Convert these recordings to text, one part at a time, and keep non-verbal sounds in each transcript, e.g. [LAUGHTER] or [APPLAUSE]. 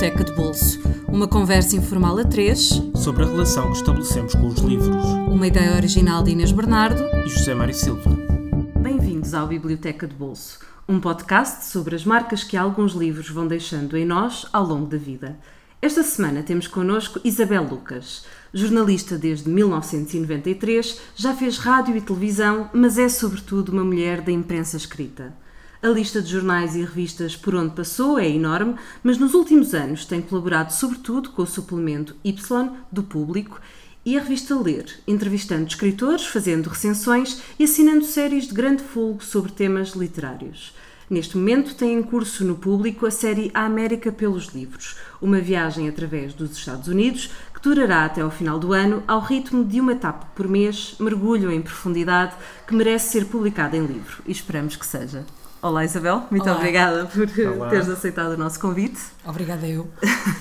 Biblioteca de Bolso. Uma conversa informal a três sobre a relação que estabelecemos com os livros. Uma ideia original de Inês Bernardo e José Mário Silva. Bem-vindos ao Biblioteca de Bolso, um podcast sobre as marcas que alguns livros vão deixando em nós ao longo da vida. Esta semana temos connosco Isabel Lucas. Jornalista desde 1993, já fez rádio e televisão, mas é sobretudo uma mulher da imprensa escrita. A lista de jornais e revistas por onde passou é enorme, mas nos últimos anos tem colaborado sobretudo com o suplemento Y do Público e a revista Ler, entrevistando escritores, fazendo recensões e assinando séries de grande folgo sobre temas literários. Neste momento tem em curso no público a série A América pelos Livros, uma viagem através dos Estados Unidos que durará até ao final do ano ao ritmo de uma etapa por mês, mergulho em profundidade que merece ser publicada em livro e esperamos que seja. Olá Isabel, muito Olá. obrigada por Olá. teres aceitado o nosso convite. Obrigada eu,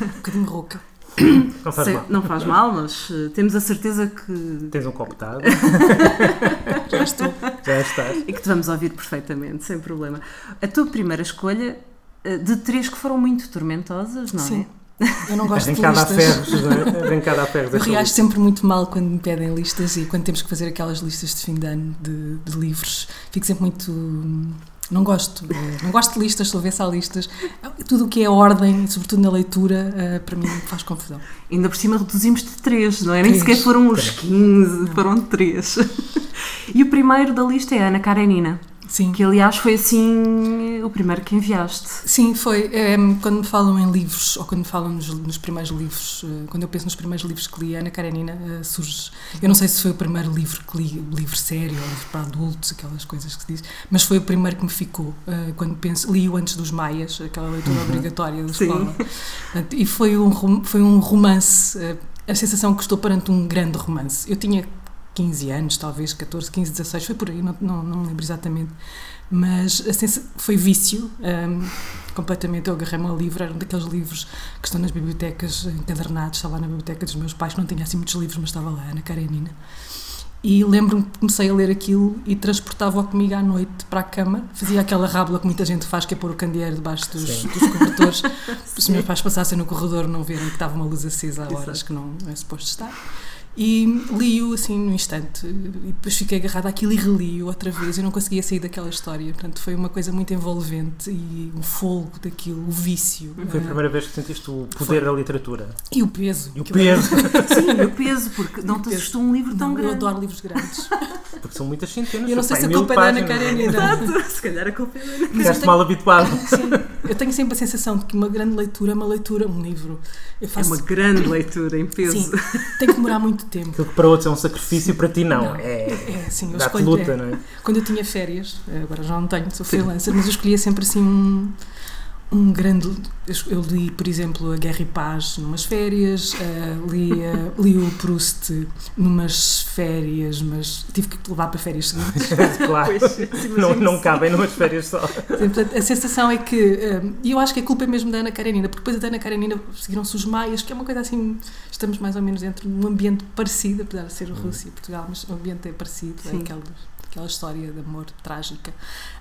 um bocadinho rouca. [COUGHS] Não faz Sei, mal. Não faz mal, mas uh, temos a certeza que. Tens um copo de água. [LAUGHS] Já estou. Já estás. E que te vamos ouvir perfeitamente, sem problema. A tua primeira escolha, uh, de três que foram muito tormentosas, não Sim. é? Eu não gosto de listas. Ferros, não é? Arrancada a ferros. Eu reajo sempre muito mal quando me pedem listas e quando temos que fazer aquelas listas de fim de ano de, de livros. Fico sempre muito não gosto. Eh, não gosto de listas, estou a ver se há listas. Tudo o que é ordem, sobretudo na leitura, eh, para mim faz confusão. Ainda por cima reduzimos de três, não é? Nem sequer foram os 15, foram três. [LAUGHS] E o primeiro da lista é a Ana Karenina. Sim. Que aliás foi assim o primeiro que enviaste. Sim, foi. É, quando me falam em livros, ou quando me falam nos, nos, primeiros livros, eh, quando eu penso nos primeiros livros que li, Ana Karenina uh, surge. Eu não sei se foi o primeiro livro que li, livro sério, ou livro para adultos, aquelas coisas que se diz, mas foi o primeiro que me ficou. Quando penso, li-o antes dos Maias, aquela leitura uhum. obrigatória da escola. E foi um, foi um romance. A sensação que estou perante um grande romance. Eu tinha 15 anos, talvez 14, 15, 16, foi por aí, não, não, não lembro exatamente. Mas assim, foi vício, um, completamente. Eu agarrei-me ao livro, era um daqueles livros que estão nas bibliotecas encadernados, estava lá na biblioteca dos meus pais, não tinha assim muitos livros, mas estava lá, Ana Karenina. E lembro-me que comecei a ler aquilo e transportava-o comigo à noite para a cama. Fazia aquela rábula que muita gente faz, que é pôr o candeeiro debaixo dos, dos cobertores, [LAUGHS] para os meus pais passassem no corredor não verem que estava uma luz acesa a horas que não é suposto estar. E li-o assim no instante. E depois fiquei agarrada àquilo e reli-o outra vez. Eu não conseguia sair daquela história. Portanto, foi uma coisa muito envolvente e o fogo daquilo, o vício. Foi a primeira vez que sentiste o poder foi. da literatura. E o peso. E o peso. [LAUGHS] Sim, o peso, porque não te assustou um livro tão não, grande. Eu adoro livros grandes. Porque são muitas centenas. Eu não sei se a culpa é da Ana Karenina. Exato, se calhar a culpa é da Ana Karenina. Estás mal habituado. [LAUGHS] Sim, eu tenho sempre a sensação de que uma grande leitura é uma leitura, um livro. Faço... É uma grande leitura em peso. Sim, tem que demorar muito tempo. Aquilo que para outros é um sacrifício, para ti não. não é, é, sim, eu escolho, luta, é, não é? Quando eu tinha férias, agora já não tenho, sou freelancer, mas eu escolhia sempre assim um um grande. Eu li, por exemplo, A Guerra e Paz numas férias, uh, li, uh, li o Proust numas férias, mas tive que levar para férias seguintes. [LAUGHS] claro, pois, não, não cabem numas férias só. Portanto, a sensação é que. Eh, e eu acho que a culpa é mesmo da Ana Karenina, porque depois da Ana Karenina seguiram-se os Maias, que é uma coisa assim. Estamos mais ou menos dentro de um ambiente parecido, apesar de ser Rússia e Portugal, mas o ambiente é parecido, é aquela, aquela história de amor trágica.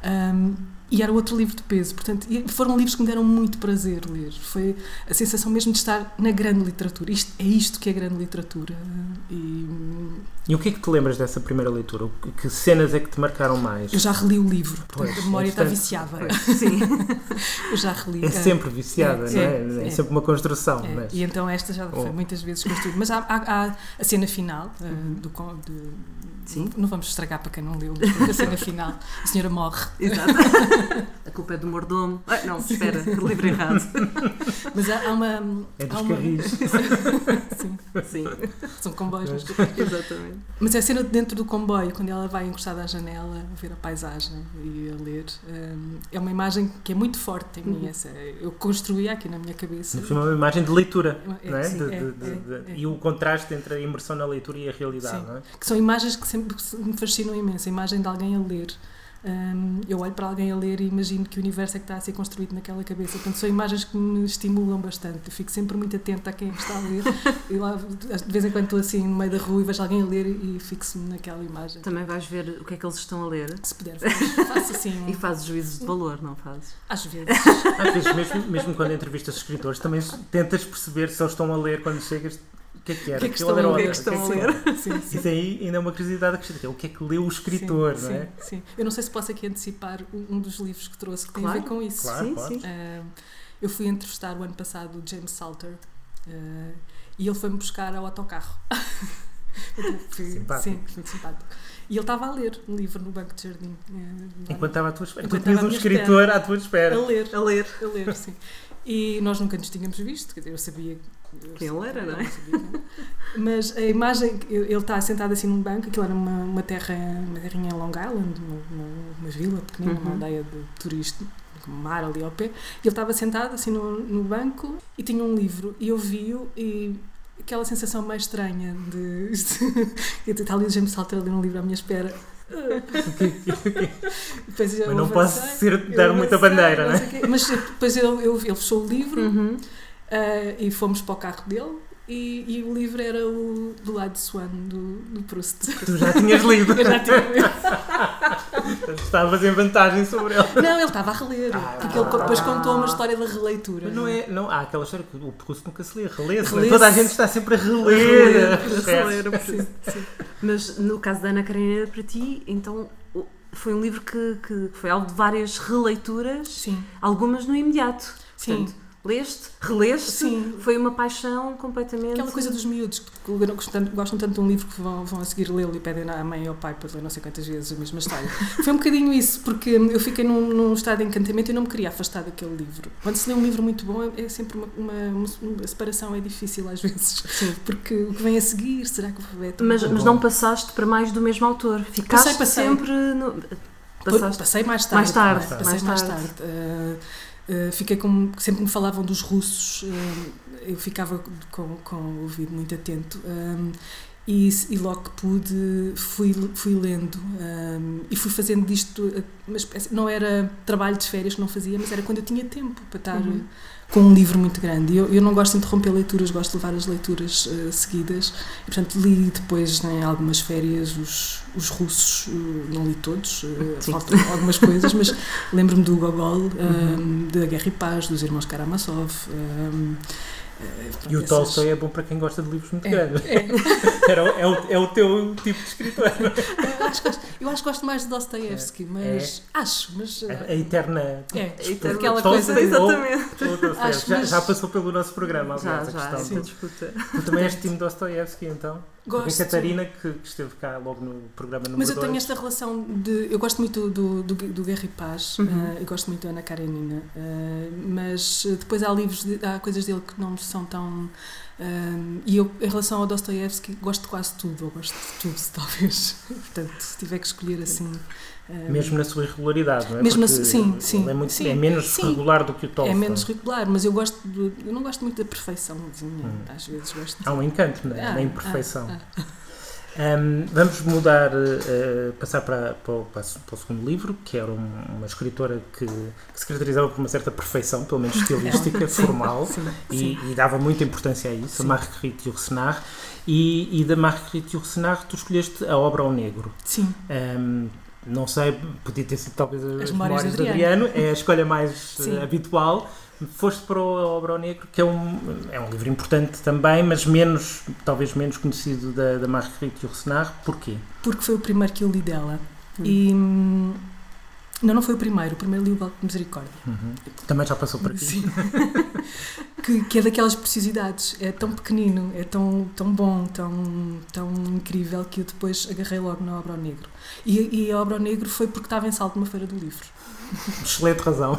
Um, e era outro livro de peso. Portanto, foram livros que me deram muito prazer ler. Foi a sensação mesmo de estar na grande literatura. Isto, é isto que é grande literatura. E, e o que é que te lembras dessa primeira leitura? Que cenas é que te marcaram mais? Eu já reli o livro, portanto pois, a memória é está viciada. [LAUGHS] Sim. Eu já reli. É sempre viciada, é, não é? É, é sempre uma construção. É. Mas... E então esta já foi oh. muitas vezes construída. Mas há, há, há, a cena final uh, do, de, Sim. Não vamos estragar para quem não leu, porque a cena [LAUGHS] final, a senhora morre. Exato. [LAUGHS] A culpa é do mordomo. Ah, não, espera, livro errado. Mas há, há uma. É dos há uma... Sim. Sim. São comboios. Exatamente. Mas é a cena dentro do comboio, quando ela vai encostada à janela, a ver a paisagem e a ler. Um, é uma imagem que é muito forte em mim. Uhum. Essa, eu construí aqui na minha cabeça. É uma imagem de leitura, é, não é? Sim, de, é, de, de, é, E o contraste entre a imersão na leitura e a realidade, sim. não é? Que são imagens que sempre me fascinam imenso. A imagem de alguém a ler Um, eu olho para alguém a ler e imagino que o universo é que está a ser construído naquela cabeça. Portanto, são imagens que me estimulam bastante. Eu fico sempre muito atenta a quem que está a ler. [LAUGHS] e lá, de vez em quando estou assim no meio da rua e vejo alguém a ler e fixo-me naquela imagem. Também vais ver o que é que eles estão a ler? Se puder, faço, faço assim. [LAUGHS] E fazes juízos de valor, não fazes? Às vezes. Às vezes, mesmo, mesmo quando entrevistas escritores, também tentas perceber se eles estão a ler quando chegas que é que era? O que é que estão, a, que é que estão a ler? Sim, sim. [LAUGHS] Isso aí ainda é uma curiosidade acrescida. O que é que leu o escritor, sim, não é? Sim, sim. Eu não sei se posso aqui antecipar um dos livros que trouxe que claro, tem a ver com isso. Claro, sim, claro. sim. Uh, eu fui entrevistar o ano passado o James Salter uh, e ele foi-me buscar ao autocarro. [LAUGHS] fui, simpático. Sim, foi simpático. E ele estava a ler um livro no banco de jardim. Uh, Enquanto estava à tua espera. Enquanto tu tinhas estava um escritor espera. à tua espera. a ler, A ler. a ler, sim. E nós nunca nos tínhamos visto, quer dizer, eu sabia. Eu Quem ele era, não é? eu? [LAUGHS] Mas a imagem, ele está sentado assim num banco, aquilo era uma, uma, terra, uma terrinha em Long Island, uma, uma, uma vila pequenina, uma Uhum. aldeia de turismo, com mar ali ao pé. E ele estava sentado assim no, no banco e tinha um livro, e eu vi-o e aquela sensação mais estranha de. [LAUGHS] eu está ali o James Salter a ler um livro à minha espera. [LAUGHS] Eu Mas não posso ser, eu dar muita bandeira, não é? Mas depois ele, eu, ele fechou o livro Uhum. Ah, e fomos para o carro dele. E, e o livro era o do lado de Swan, do, do Proust. Tu já tinhas lido. [LAUGHS] Eu já tinha lido. Estavas em vantagem sobre ele. Não, ele estava a reler. Ah. porque ele depois contou uma história da releitura. Mas não é, não, há aquela história que o Proust nunca se lê, relê-se. Relê-se. Toda a gente está sempre a reler. Reler, Esquece. reler Sim, sim. Mas no caso da Ana Karenina, para ti, então foi um livro que, que foi alvo de várias releituras, Sim, algumas no imediato. sim. Portanto, leste, releste, Sim. foi uma paixão completamente. Aquela coisa dos miúdos que gostam, tanto de um livro que vão, vão a seguir lê-lo e pedem à mãe e ao pai para ler não sei quantas vezes a mesma história. [LAUGHS] Foi um bocadinho isso, porque eu fiquei num, num estado de encantamento e não me queria afastar daquele livro. Quando se lê um livro muito bom, é, é sempre uma, uma, uma- a separação é difícil às vezes. Sim. Porque o que vem a seguir, será que é tão Mas, mas não passaste para mais do mesmo autor. Ficaste Passei, passei. sempre no. Passaste. Passei mais tarde. Mais tarde, Passei mais mais tarde. tarde. Uh, uh, fiquei com. Sempre me falavam dos russos, uh, eu ficava com, com o ouvido muito atento. um, e, e logo que pude, fui, fui lendo um, e fui fazendo disto. Uma espécie, não era trabalho de férias que não fazia, mas era quando eu tinha tempo para estar. Uhum. Com um livro muito grande. Eu, eu não gosto de interromper leituras, gosto de levar as leituras uh, seguidas. E, portanto, li depois, em algumas férias, os, os russos, uh, não li todos, uh, faltam algumas coisas, mas [LAUGHS] lembro-me do Gogol, um, da Guerra e Paz, dos irmãos Karamazov. um, uh, E o Tolstói é bom para quem gosta de livros muito É, grandes. é. [LAUGHS] Era, o- é, o, é o teu tipo de escritor. [LAUGHS] Eu acho, que gosto- eu acho que gosto mais de Dostoevsky, mas acho, mas A, a eterna. é, Eterna aquela Tolstói coisa. ou- Exatamente. Já, mas- já passou pelo nosso programa, Já, aliás, a já, questão. essa disputa. Tu também és time Dostoiévski, então? Gosto. a Catarina, que, que esteve cá logo no programa número Mas eu tenho dois. esta relação de. Eu gosto muito do, do, do Guerra e Paz, Uhum. eh, eu gosto muito da Ana Karenina, eh, mas depois há livros, de- há coisas dele que não são tão. eh, e eu, em relação ao Dostoevsky, gosto de quase tudo, ou gosto de tudo, [LAUGHS] talvez. Portanto, se tiver que escolher assim. Mesmo na sua irregularidade, não é? Mesmo su- sim, sim, ele É, muito, sim, é menos sim. regular do que o Tolstói. é menos regular, mas eu gosto de- eu não gosto muito da perfeiçãozinha, Hum. às vezes gosto. Há um encanto na, Ah, na imperfeição. ah, ah. Um, vamos mudar, uh, passar para, para, o, para o segundo livro, que era um- uma escritora que, que se caracterizava por uma certa perfeição, pelo menos [LAUGHS] estilística, Sim, formal, sim, e, sim. e dava muita importância a isso, Sim. a Marguerite Yourcenar. E, e da Marguerite Yourcenar tu escolheste a obra ao negro. Sim. Um, não sei, podia ter sido talvez as, As Memórias Memórias de de Adriano, é a escolha mais [LAUGHS] uh, habitual. Foste para o- ao Negro, que é um, é um livro importante também, mas menos, talvez menos conhecido da, da Marguerite Yourcenar. Porquê? Porque foi o primeiro que eu li dela. Hum. E. Não, não foi o primeiro. O primeiro li o Golpe de Misericórdia. Uhum. Também já passou por aqui. Sim. [LAUGHS] que, que é daquelas preciosidades. É tão pequenino, é tão, tão bom, tão, tão incrível que eu depois agarrei logo na Obra ao Negro. E, e a Obra ao Negro foi porque estava em salto numa feira do livro. [LAUGHS] Excelente razão.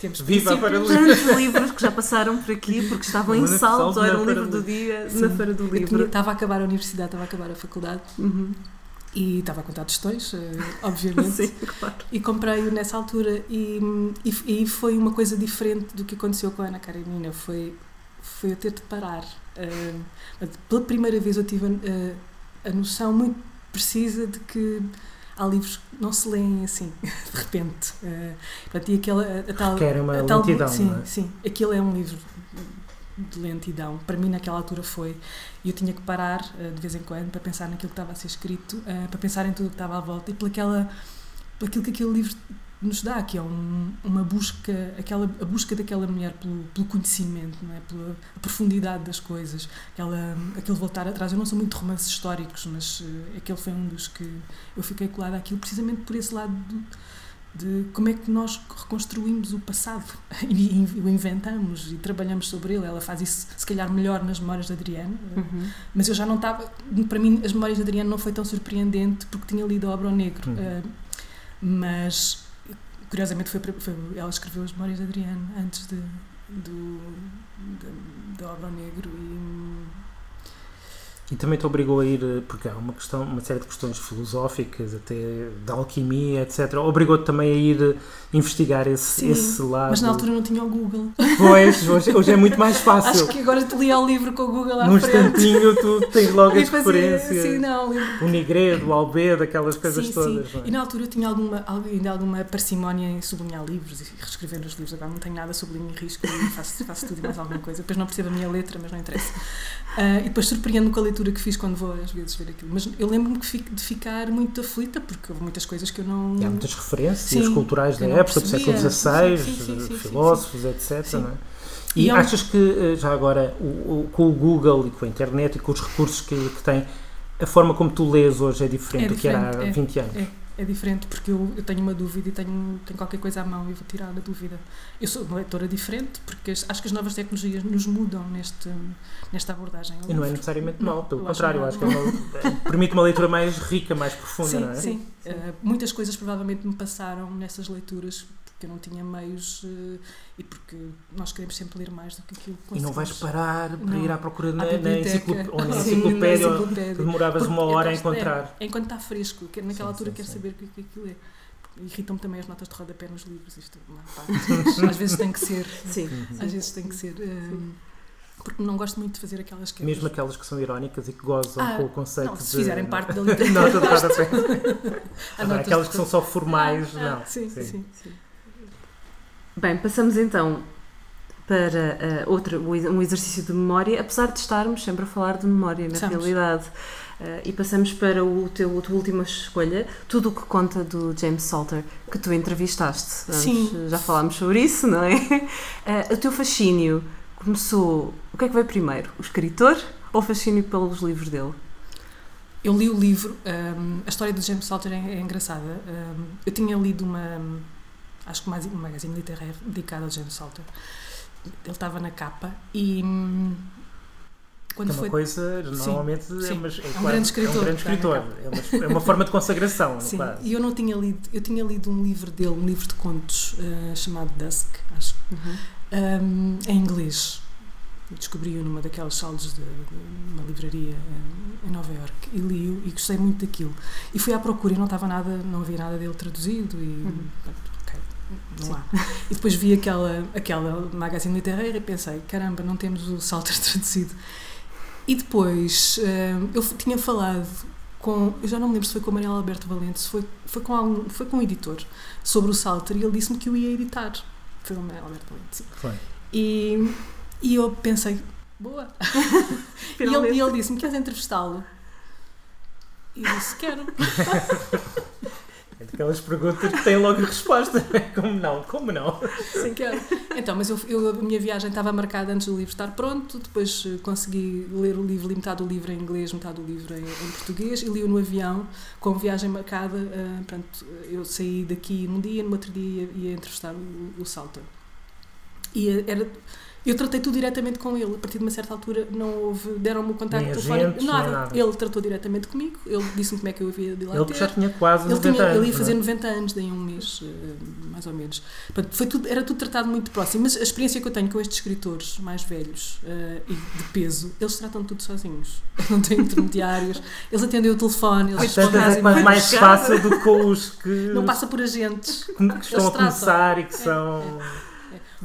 Temos Viva a Feira do. Livro. Tantos livros que já passaram por aqui porque estavam em salto, era o livro do dia Sim. na Feira do Eu tinha- Livro. Estava a acabar a universidade, estava a acabar a faculdade Uhum. E estava a contar tostões, eh, [LAUGHS] obviamente. Sim, claro. E comprei-o nessa altura e, e, e foi uma coisa diferente do que aconteceu com a Ana Karenina. Foi, foi eu ter de parar. Uh, pela primeira vez eu tive a, a, a noção muito precisa de que há livros que não se leem assim, [LAUGHS] de repente. Uh, portanto, e aquela, a, tal, Requerem uma a tal, lentidão, Sim, não é? sim. Aquilo é um livro de lentidão. Para mim, naquela altura, foi. E eu tinha que parar uh, de vez em quando para pensar naquilo que estava a ser escrito, uh, para pensar em tudo o que estava à volta e pelaquela, pelaquilo que aquele livro nos dá, que é um, uma busca, aquela, a busca daquela mulher pelo, pelo conhecimento, não é? pela profundidade das coisas, aquela, aquele voltar atrás. Eu não sou muito de romances históricos, mas uh, aquele foi um dos que eu fiquei colada àquilo, precisamente por esse lado do, de como é que nós reconstruímos o passado [LAUGHS] e, o inventamos e trabalhamos sobre ele. Ela faz isso, se calhar, melhor nas memórias de Adriano, Uhum. mas eu já não estava. Para mim, as memórias de Adriano não foi tão surpreendente porque tinha lido a Obra ao Negro. Uhum. Uh, mas, curiosamente, foi, foi, ela escreveu as memórias de Adriano antes de, do, de, da Obra ao Negro e. E também te obrigou a ir, eh, porque há uma questão, uma série de questões filosóficas, até da alquimia, etc. Obrigou-te também a ir eh, investigar esse, Sim, esse lado. Mas na altura não tinha o Google. Pois, hoje, hoje é muito mais [LAUGHS] fácil. Acho que agora te li ao livro com o Google à Num frente. instantinho tu [LAUGHS] tens logo as referências. Sim, não, o livro O Nigredo, o Albedo, aquelas coisas sim, todas. Sim. é? E na altura eu tinha alguma, ainda alguma parcimónia em sublinhar livros e reescrever os livros. Agora não tenho nada, sublinho e risco e faço, faço tudo e mais alguma coisa. Depois não percebo a minha letra, mas não interessa. Ah, e depois surpreendo-me com a leitura que fiz quando vou às vezes ver aquilo. Mas eu lembro-me de ficar muito aflita porque houve muitas coisas que eu não. E há muitas referências Sim, culturais da época, do século percebia. XVI, Sim, sim, filósofos, etc. Não é? E, E há um- achas que, eh, já agora, o, o- com o Google e com a internet e com os recursos que, que tem, a forma como tu lês hoje é diferente É do que era há diferente, é. 20 anos? É, é diferente porque eu, eu tenho uma dúvida e tenho, tenho qualquer coisa à mão e vou tirar a dúvida. Eu sou uma leitora diferente porque acho que as novas tecnologias nos mudam neste, nesta abordagem. E não é necessariamente mau, pelo contrário, mal. acho que é uma, permite uma leitura mais rica, mais profunda, Sim, não é? sim. Uh, muitas coisas provavelmente me passaram nessas leituras porque eu não tinha meios uh, e porque nós queremos sempre ler mais do que aquilo que E não vais parar para Não. ir à procura na, À na, ou [LAUGHS] Sim, enciclopédia, ou enciclopédia. que demoravas Porque uma hora a encontrar. É, enquanto está fresco, que naquela Sim, altura sim, quero sim. saber o que, que aquilo é. Irritam-me também as notas de rodapé nos livros, isto é uma parte, mas [LAUGHS] às vezes tem que ser. Sim. Às vezes tem que ser. um, porque não gosto muito de fazer aquelas quebras. Mesmo aquelas que são irónicas e que gozam Ah, com o conceito não, se de fizerem parte da [LAUGHS] nota literatura. de rodapé. Aquelas que são só formais, Ah, não. ah, Sim, sim, sim. Bem, passamos então para eh, outra, um exercício de memória, apesar de estarmos sempre a falar de memória, na Estamos. realidade. Eh, e passamos para o teu, a tua última escolha, Tudo o que conta do James Salter, que tu entrevistaste. Sim. Já falámos sobre isso, não é? [LAUGHS] Eh, o teu fascínio começou. O que é que veio primeiro? O escritor ou o fascínio pelos livros dele? Eu li o livro, um, a história do James Salter é, é engraçada. Um, eu tinha lido uma, acho que uma, um magazine literário dedicado ao James Salter. Ele estava na capa e hum, quando é uma foi coisa, normalmente, é, sim. mas é, É um quase- grande escritor, É um grande escritor. É uma, é uma forma de consagração, [LAUGHS] Sim, quase. e eu não tinha lido, eu tinha lido um livro dele, um livro de contos eh, chamado Dusk, acho, um, em inglês. Descobri-o numa daquelas salas de, de uma livraria eh, em Nova York e li-o e gostei muito daquilo. E fui à procura e não estava nada, não havia nada dele traduzido e Uhum. Não Sim. há. E depois vi aquela, aquela magazine literária e pensei, caramba, não temos o Salter [LAUGHS] traduzido. E depois eh, eu tinha falado com, eu já não me lembro se foi com a Mariela Alberto Valente, se foi, foi, com algum, foi com um editor sobre o Salter e ele disse-me que eu ia editar. Foi com a Mariela Alberto Valente, sim. Foi. E, e eu pensei, boa. [LAUGHS] e ele, e ele disse-me, queres entrevistá-lo? E eu disse, quero. [LAUGHS] É daquelas perguntas que têm logo resposta. [LAUGHS] Como não? Como não? Sim, quero. Então, mas eu, eu- a minha viagem estava marcada antes do livro estar pronto, depois eh, consegui ler o livro, li metade do livro em inglês, metade do livro em, em português, e li-o no avião, com viagem marcada. eh, portanto, eu saí daqui num dia, no outro dia ia, ia entrevistar o, o Salter. E eh, era. Eu tratei tudo diretamente com ele. A partir de uma certa altura não houve, deram-me o contacto telefónico, nada. nada. Ele tratou diretamente comigo, ele disse-me como é que eu havia de lá Ele ter. já tinha quase Ele, 90 tinha, anos. ele ia não é? fazer 90 anos, daí um mês, eh, mais ou menos. Portanto, foi tudo, era tudo tratado muito próximo. Mas a experiência que eu tenho com estes escritores mais velhos eh, e de peso, eles tratam tudo sozinhos. [LAUGHS] Não têm intermediários. Eles atendem o telefone, eles respondem é e-mails. mais fácil do que com os que, Não passa por agentes. que estão a tratam. começar e que É, são.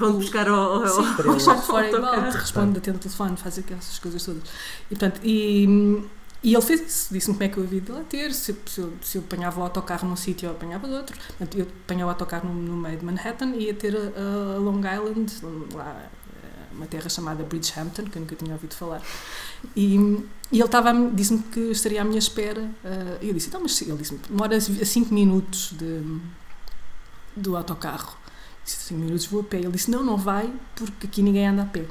Vão buscar ao. ao- Sim, o chá de fora igual, responde, atende o telefone, faz aquelas coisas todas. E, portanto, e, E ele fez isso, disse-me como é que eu havia de lá ter, se, se, eu, se eu apanhava o autocarro num sítio ou apanhava de outro. Portanto, eu apanhava o autocarro no, no meio de Manhattan e ia ter a, a Long Island, lá, eh, uma terra chamada Bridgehampton, que eu nunca tinha ouvido falar. E, e ele estava, disse-me que estaria à minha espera. Uh, eu disse, então, mas ele disse-me, demora 5 minutos de, do autocarro. Disse, 5 minutos vou a pé. Ele disse, não, não vai, porque aqui ninguém anda a pé.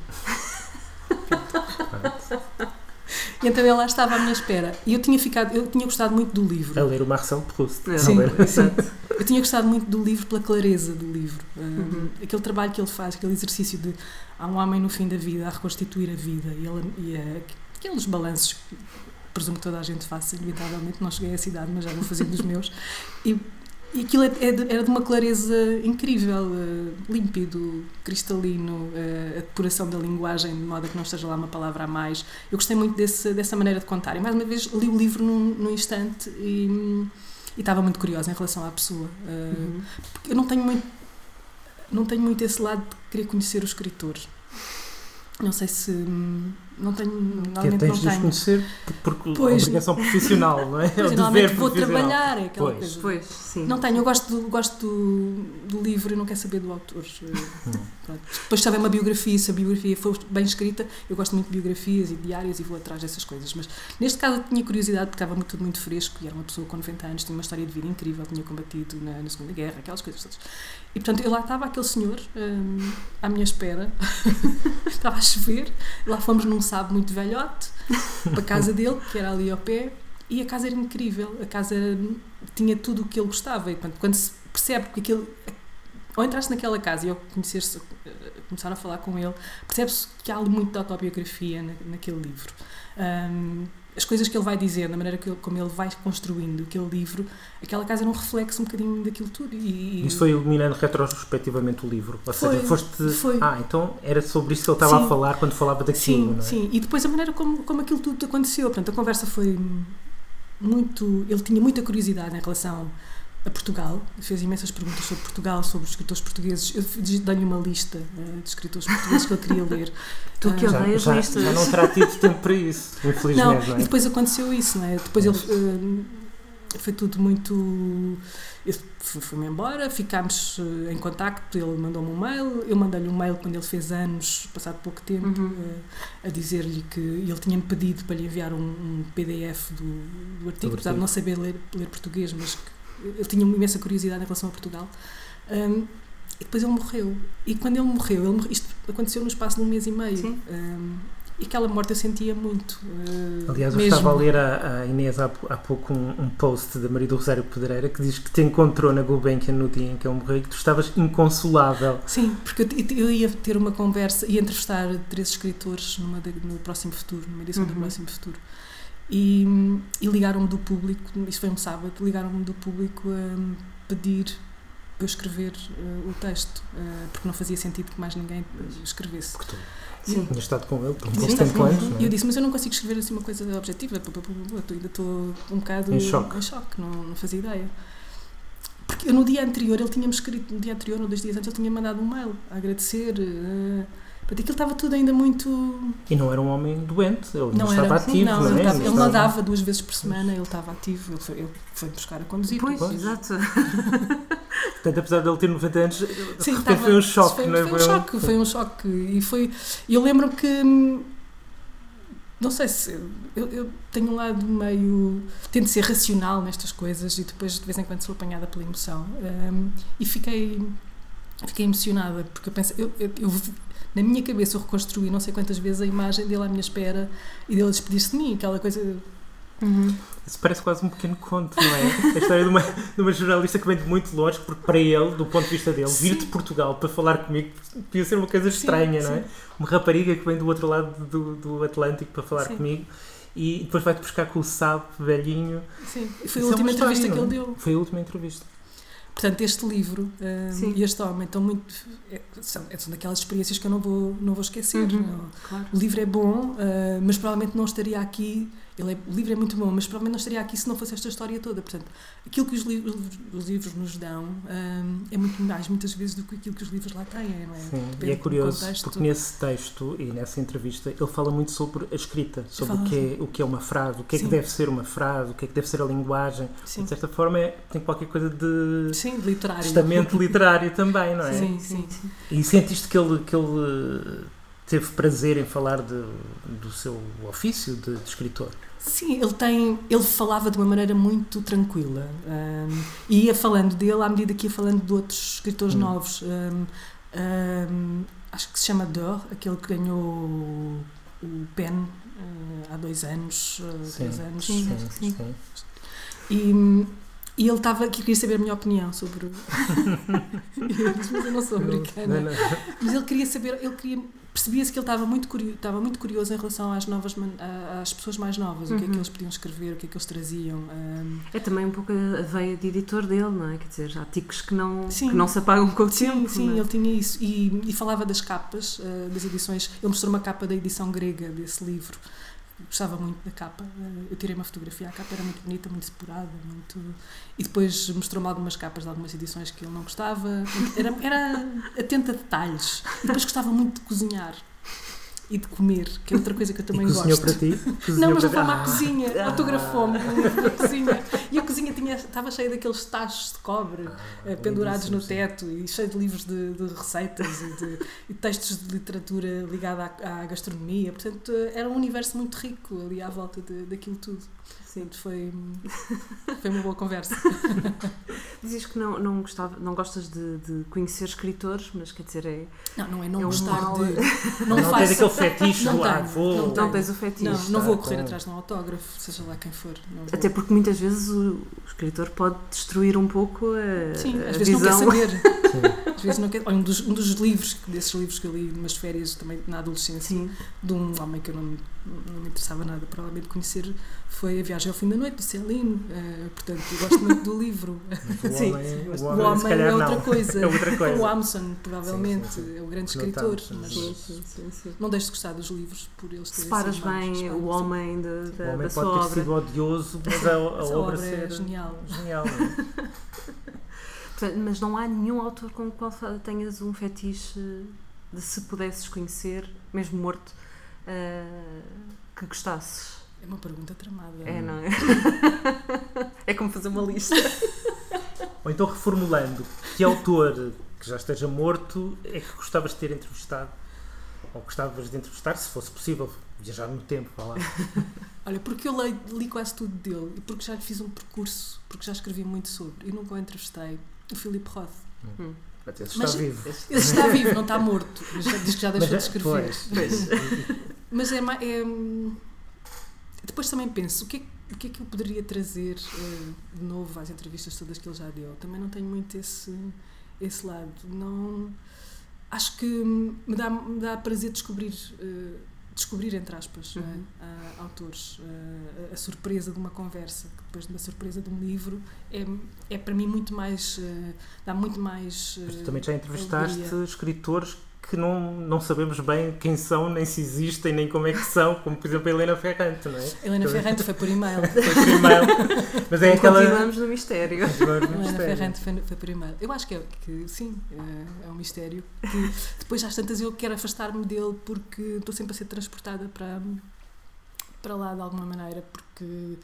E então ele lá estava à minha espera. E eu tinha ficado, eu tinha gostado muito do livro. A ler o Marcel Proust. É. Sim, exato. Eu tinha gostado muito do livro pela clareza do livro. Uhum. aquele trabalho que ele faz, aquele exercício de há um homem no fim da vida a reconstituir a vida e, ele, e a, aqueles balanços presumo que toda a gente faça, inevitavelmente, não cheguei a essa idade, mas já vou fazendo os meus. E e aquilo é, é era de uma clareza incrível, uh, límpido, cristalino, uh, a depuração da linguagem, de modo a que não esteja lá uma palavra a mais. Eu gostei muito desse, dessa maneira de contar. E mais uma vez li o livro num, num instante e, e, estava muito curiosa em relação à pessoa. Uh, uhum. Eu não tenho muito. Não tenho muito esse lado de querer conhecer o escritor. Não sei se. Hum, não tenho. Normalmente que tens não de tenho. conhecer por, por pois, obrigação profissional, não é? [LAUGHS] Pois, normalmente vou trabalhar, é aquela pois. coisa. Pois, sim. Não tenho, eu gosto do, gosto do, do livro e não quero saber do autor. [LAUGHS] Hum. Depois, se houver uma biografia, se a biografia for bem escrita, eu gosto muito de biografias e diários e vou atrás dessas coisas. Mas neste caso eu tinha curiosidade porque estava muito, tudo muito fresco e era uma pessoa com 90 anos, tinha uma história de vida incrível, tinha combatido na, na Segunda Guerra, aquelas coisas todas. E portanto, eu lá estava aquele senhor hum, à minha espera, [LAUGHS] estava a chover, lá fomos num sábado muito velhote, para a casa dele, que era ali ao pé, e a casa era incrível, a casa tinha tudo o que ele gostava, e portanto, quando se percebe que aquilo. Ou entraste naquela casa e ao conhecer-se, começar a falar com ele, percebe-se que há muito de autobiografia na, naquele livro. Um, as coisas que ele vai dizendo, a maneira que ele, como ele vai construindo aquele livro, aquela casa era um reflexo um bocadinho daquilo tudo. E, isso foi iluminando retrospectivamente o livro. Ou foi, seja, foste. Foi. Ah, então era sobre isso que ele estava sim, a falar quando falava daquilo. Sim, não é? sim. E depois a maneira como, como aquilo tudo aconteceu. Portanto, a conversa foi muito. Ele tinha muita curiosidade em relação a Portugal, fez imensas perguntas sobre Portugal, sobre os escritores portugueses. Eu dei-lhe uma lista uh, de escritores portugueses que eu queria ler. [LAUGHS] Tu que odeias já, listas. Já não terá tido tempo para isso, infelizmente. Não, é? e depois aconteceu isso, não é? Depois ele. Uh, foi tudo muito. Fui-me embora, ficámos uh, em contacto. Ele mandou-me um mail, eu mandei-lhe um mail quando ele fez anos, passado pouco tempo, uhum. a dizer-lhe que ele tinha-me pedido para lhe enviar um, um PDF do, do artigo, apesar de não saber ler, ler português, mas que ele tinha uma imensa curiosidade em relação a Portugal. Um, e depois ele morreu. E quando ele morreu, ele morreu, isto aconteceu no espaço de um mês e meio. Um, e aquela morte eu sentia muito. Uh, Aliás, eu mesmo. estava a ler a, a Inês há, há pouco um, um, post da Maria do Rosário Pedreira que diz que te encontrou na Gulbenkian no dia em que ele morreu e que tu estavas inconsolável. Sim, porque eu, eu ia ter uma conversa, ia entrevistar três escritores numa de, no próximo futuro, numa edição uhum. do próximo futuro. E, e ligaram-me do público, isso foi um sábado, ligaram-me do público a pedir para eu escrever uh, o texto, uh, porque não fazia sentido que mais ninguém escrevesse. Porque tu Sim. tinha estado com ele por um tempo anos. E eu disse, mas eu não consigo escrever assim uma coisa objetiva, eu ainda estou um bocado em choque, em choque não, não fazia ideia. Porque eu, no dia anterior, ele tinha-me escrito, no dia anterior, ou dois dias antes, ele tinha mandado um mail a agradecer. Uh, Portanto, aquilo estava tudo ainda muito. E não era um homem doente, ele não, estava era, ativo, não, não ele, é? estava, ele nadava duas vezes por semana, ele estava ativo, ele foi, ele foi buscar a conduzir. Pois, pois. exato. [LAUGHS] Portanto, apesar de ele ter 90 anos, Sim, estava, foi um choque, foi, não é? Foi um choque, foi um choque. E foi. Eu lembro que. Não sei se. Eu, eu tenho um lado meio. Tento ser racional nestas coisas e depois de vez em quando sou apanhada pela emoção. Um, e fiquei. Fiquei emocionada porque eu penso. Eu, eu, eu na minha cabeça eu reconstruí não sei quantas vezes a imagem dele à minha espera e dele despedir-se de mim, aquela coisa. Uhum. Isso parece quase um pequeno conto, não é? A história de uma, de uma jornalista que vem de muito longe, porque para ele, do ponto de vista dele, vir de Portugal para falar comigo podia ser uma coisa estranha, sim, não é? Sim. Uma rapariga que vem do outro lado do, do Atlântico para falar sim. comigo e depois vai-te buscar com o sábio velhinho. Sim, foi a última é entrevista que ele deu. Foi a última entrevista. Portanto, este livro um, e este homem estão muito. É, são, são daquelas experiências que eu não vou, não vou esquecer. Uhum, claro. O livro é bom, uh, mas provavelmente não estaria aqui ele é, o livro é muito bom, mas provavelmente não estaria aqui se não fosse esta história toda. Portanto, aquilo que os livros, os livros nos dão hum, é muito mais, muitas vezes, do que aquilo que os livros lá têm, não é? Sim, Depende e é curioso porque nesse texto e nessa entrevista ele fala muito sobre a escrita, sobre Fala, o que, é, o que é uma frase, o que é que Sim. deve ser uma frase, o que é que deve ser a linguagem. Sim, De certa forma é- tem qualquer coisa de sim literário. testamento literário também, não é? Sim, sim. E sentiste que ele, que ele teve prazer em falar de- do seu ofício de, de escritor? Sim, ele tem, ele falava de uma maneira muito tranquila hum, e ia falando dele à medida que ia falando de outros escritores Hum. novos. Hum, hum, acho que se chama Dor, aquele que ganhou o, o PEN eh, há dois anos, Sim. três anos. Sim, sim. sim. E, e ele estava aqui, queria saber a minha opinião sobre. [LAUGHS] eu disse, mas eu não sou americana. Não, não. Mas ele queria saber, ele queria. Percebia-se que ele estava muito, curioso, estava muito curioso em relação às novas às pessoas mais novas, o que é que Uhum. eles podiam escrever, o que é que eles traziam. hum. É também um pouco a veia de editor dele, não é? Quer dizer, há ticos que não, Sim. que não se apagam com o sim, tempo. sim, é? ele tinha isso. E, e falava das capas, uh, das edições. Ele mostrou uma capa da edição grega desse livro. Gostava muito da capa. Eu tirei uma fotografia, a capa era muito bonita, muito depurada. Muito... E depois mostrou-me algumas capas de algumas edições que ele não gostava. Era, era atento a detalhes. E depois gostava muito de cozinhar e de comer, que é outra coisa que eu também e cozinhou gosto. para ti? Não, Cozinhou mas não para foi ti? à Ah, cozinha, Ah. autografou-me um da cozinha. E cozinha tinha, estava cheia daqueles tachos de cobre eh, pendurados no teto e cheio de livros de, de receitas e de [LAUGHS] e textos de literatura ligada à, à gastronomia. Portanto, era um universo muito rico ali à volta de, daquilo tudo. Sim. Portanto, foi, foi uma boa conversa. [LAUGHS] Dizes que não, não, gostava, não gostas de, de conhecer escritores, mas quer dizer, é, Não, não é não É gostar mal. de. [LAUGHS] Não, Não, tens faço. aquele fetiche Não do ah, tenho, vou. não não tens o fetiche. Não, não vou correr com- atrás de um autógrafo, seja lá quem for. Até porque muitas vezes o, o escritor pode destruir um pouco a, Sim, a às vezes visão. não quer saber. [LAUGHS] Sim. Às vezes não quer. Olha, um dos, um dos livros, desses livros que eu li numas férias também na adolescência, Sim. de um homem que eu não, não me interessava nada provavelmente conhecer, foi A Viagem ao Fim da Noite, do Celine. Eh, portanto, eu gosto muito do livro. O [LAUGHS] Sim, homem, sim, mas o o homem, homem se calhar é outra coisa. [LAUGHS] É outra coisa. O Amson, provavelmente, Sim, sim, sim. é o grande escritor. tanto, mas Sim, sim, sim, sim. não deixo de gostar dos livros por eles terem Separas bem separo, o homem da, O da, homem da sua pode ter obra. sido odioso, mas a, a [LAUGHS] obra, obra ser é genial. genial. é? Portanto, Mas não há nenhum autor com o qual tenhas um fetiche de se pudesses conhecer, mesmo morto, eh, que gostasses. É uma pergunta tramada. É, não é? [LAUGHS] é como fazer uma lista. Ou então reformulando, que autor que já esteja morto é que gostavas de ter entrevistado? Ou gostavas de entrevistar, se fosse possível, viajar no tempo, vá lá. [LAUGHS] Olha, porque eu li, li quase tudo dele e porque já lhe fiz um percurso, porque já escrevi muito sobre e nunca o entrevistei. O Philip Roth. Hum. Mas- está vivo. Ele está vivo, não está morto. Mas já- diz que já deixou Mas de é- escrever. pois. [LAUGHS] Mas é, é, hum, Depois também penso, o que, é, que- o que é que eu poderia trazer eh, de novo às entrevistas todas que ele já deu? Também não tenho muito esse, esse lado. Não, acho que hum, me dá, me dá prazer descobrir, eh, descobrir entre aspas, é? Uhum. Ah, autores. eh, a, a surpresa de uma conversa, que depois da surpresa de um livro, é, é para mim muito mais. eh, dá muito mais. Mas tu também já entrevistaste alegria. escritores que não, não sabemos bem quem são, nem se existem, nem como é que são, como por exemplo a Helena Ferrante, não é? Helena Também- Ferrante foi por e-mail. [LAUGHS] Foi por e-mail. Mas é aquela. Continuamos no mistério. Continuamos no Helena mistério. Ferrante foi, foi por e-mail. Eu acho que, é, que sim, é, é um mistério. Que depois, às tantas, eu quero afastar-me dele porque estou sempre a ser transportada para, para lá de alguma maneira, porque,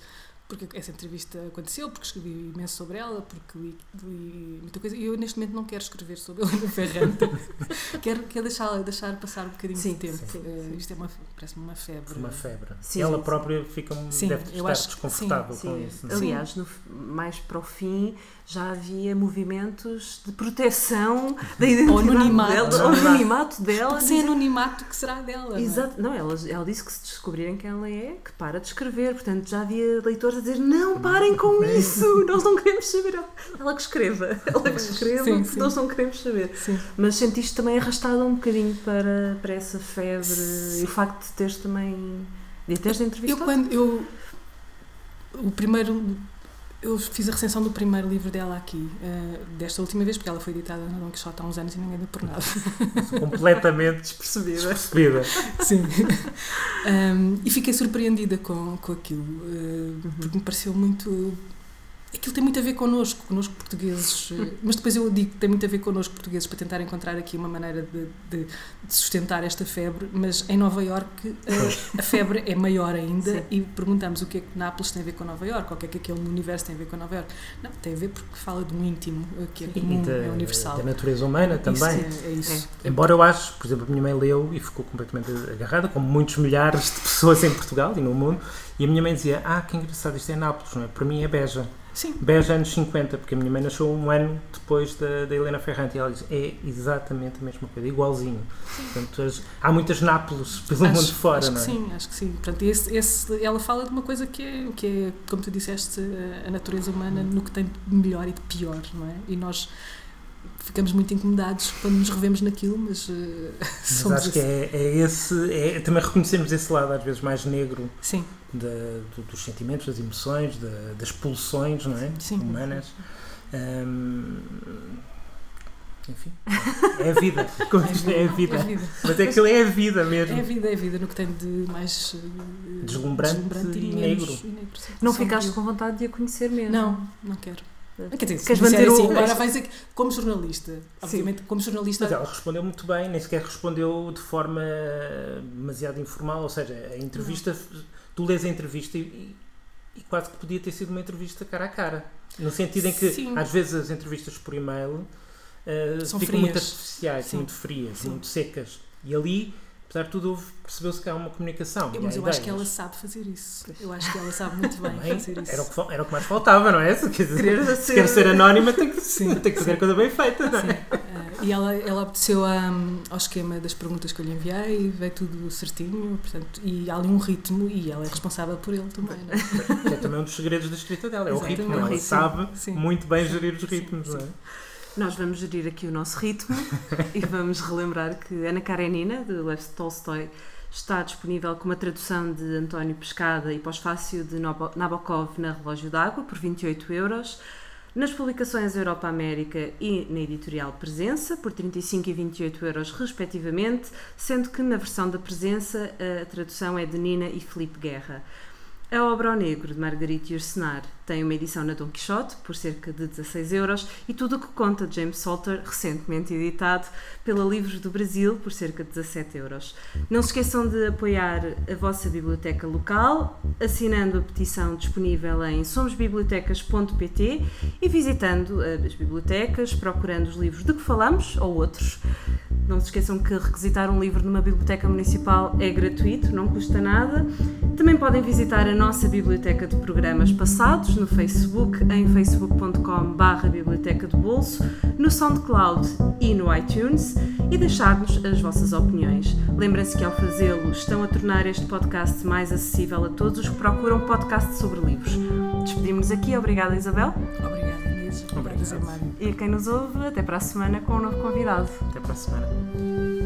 porque essa entrevista aconteceu, porque escrevi imenso sobre ela, porque li, li muita coisa. E eu, neste momento, não quero escrever sobre [LAUGHS] Helena Ferrante. quero quero deixar, deixar passar um bocadinho Sim, de tempo. sim, Eh, sim. Isto é uma, parece-me uma febre. Uma febre. Sim, Ela sim, própria fica, Sim, deve eu estar acho que- desconfortável sim, com Sim. isso. é? Aliás, no, mais para o fim já havia movimentos de proteção da identidade anonimato. dela, anonimato dela. Sem anonimato que será dela. não é? Exato, não, ela, ela disse que se descobrirem quem ela é, que para de escrever. Portanto, já havia leitores a dizer: não, parem com isso, nós não queremos saber. Ela- que escreva, [LAUGHS] ela que escreva, Sim, sim. nós não queremos saber. Sim. Mas sentiste também arrastada um bocadinho para, para essa febre e o facto de teres também. de teres Eu entrevistado. quando eu o primeiro Eu fiz a recensão do primeiro livro dela aqui, uh, desta última vez, porque ela foi editada no Don Quixote há uns anos e ninguém deu por nada. [LAUGHS] Completamente despercebida. despercebida. Sim. [LAUGHS] Um, e fiquei surpreendida com, com aquilo, uh, porque me pareceu muito aquilo tem muito a ver connosco, connosco portugueses, eh, mas depois eu digo que tem muito a ver connosco portugueses para tentar encontrar aqui uma maneira de, de, de sustentar esta febre, mas em Nova Iorque a, eh, a febre é maior ainda Sim. e perguntamos o que é que Nápoles tem a ver com Nova Iorque, o que é que aquele universo tem a ver com Nova Iorque. Não, tem a ver porque fala de um íntimo eh, que é comum, da, é universal. Da natureza humana também. Isso é, é isso. É. Embora eu acho, por exemplo, a minha mãe leu e ficou completamente agarrada, como muitos milhares de pessoas em Portugal e no mundo, e a minha mãe dizia, ah, que engraçado, isto é Nápoles, não é? Para mim é Beja. Sim. Beja anos 50, porque a minha mãe nasceu um ano depois da, da Helena Ferrante e ela diz é exatamente a mesma coisa, igualzinho. Portanto, as, há muitas Nápoles pelo acho, mundo fora, acho não é? Que sim, acho que sim. Portanto, esse, esse, ela fala de uma coisa que é, que é, como tu disseste, a natureza humana no que tem de melhor e de pior, não é? E nós ficamos muito incomodados quando nos revemos naquilo, mas, uh, [LAUGHS] mas acho que é, é esse, é, também reconhecemos esse lado às vezes mais negro Sim. Do, dos sentimentos, das emoções, de, das pulsões não é? Sim. humanas. Um, enfim, é a vida. [LAUGHS] Como é, vida, é, a vida. é a vida. Mas é aquilo é a vida mesmo. É a vida, é a vida, no que tem de mais uh, deslumbrante, deslumbrante, e, e negro. E negro não ficaste com vontade de a conhecer mesmo? Não, não quero. Quer dizer, Queres manter assim, o... agora vais dizer, como jornalista, obviamente, como jornalista. Mas ela respondeu muito bem, nem sequer respondeu de forma demasiado informal, ou seja, a entrevista, não. tu lês a entrevista e, e, quase que podia ter sido uma entrevista cara a cara. No sentido em que, Sim. às vezes, as entrevistas por e-mail uh, ficam frias. muito artificiais, Sim. muito frias, Sim. muito secas. E ali apesar de tudo, percebeu-se que há uma comunicação. Eu, mas eu acho que ela sabe fazer isso. Eu acho que ela sabe muito bem fazer isso. Era o, que, era o que mais faltava, não é? Se, quer dizer, se quer ser anónima, tem que, sim, tem que fazer a coisa bem feita, não é? Uh, e ela, ela obedeceu a, ao esquema das perguntas que eu lhe enviei, veio tudo certinho, portanto, e há ali um ritmo e ela é responsável por ele também, não é? é também um dos segredos da escrita dela, é Exatamente. o ritmo. Ela sabe sim. muito bem gerir os ritmos, não é? Nós vamos gerir aqui o nosso ritmo e vamos relembrar que Ana Karenina, de Lev Tolstói, está disponível com uma tradução de António Pescada e pós-fácil de Nabokov na Relógio d'Água por 28 euros, nas publicações Europa América e na editorial Presença por 35 e 28 euros respectivamente, sendo que na versão da Presença a tradução é de Nina e Felipe Guerra. A obra ao negro de Margarite Yourcenar tem uma edição na Don Quixote por cerca de 16 euros e tudo o que conta James Salter, recentemente editado pela Livros do Brasil por cerca de 17 euros. Não se esqueçam de apoiar a vossa biblioteca local, assinando a petição disponível em somosbibliotecas.pt e visitando as bibliotecas, procurando os livros de que falamos ou outros. Não se esqueçam que requisitar um livro numa biblioteca municipal é gratuito, não custa nada. Também podem visitar a nossa biblioteca de programas passados no Facebook, em facebook.com.br Biblioteca de Bolso, no SoundCloud e no iTunes e deixar-nos as vossas opiniões. Lembrem-se que ao fazê-lo estão a tornar este podcast mais acessível a todos os que procuram podcast sobre livros. Despedimos-nos aqui. Obrigada, Isabel. Obrigada, Inês. Obrigada, E a quem nos ouve, até para a semana com um novo convidado. Até para a semana.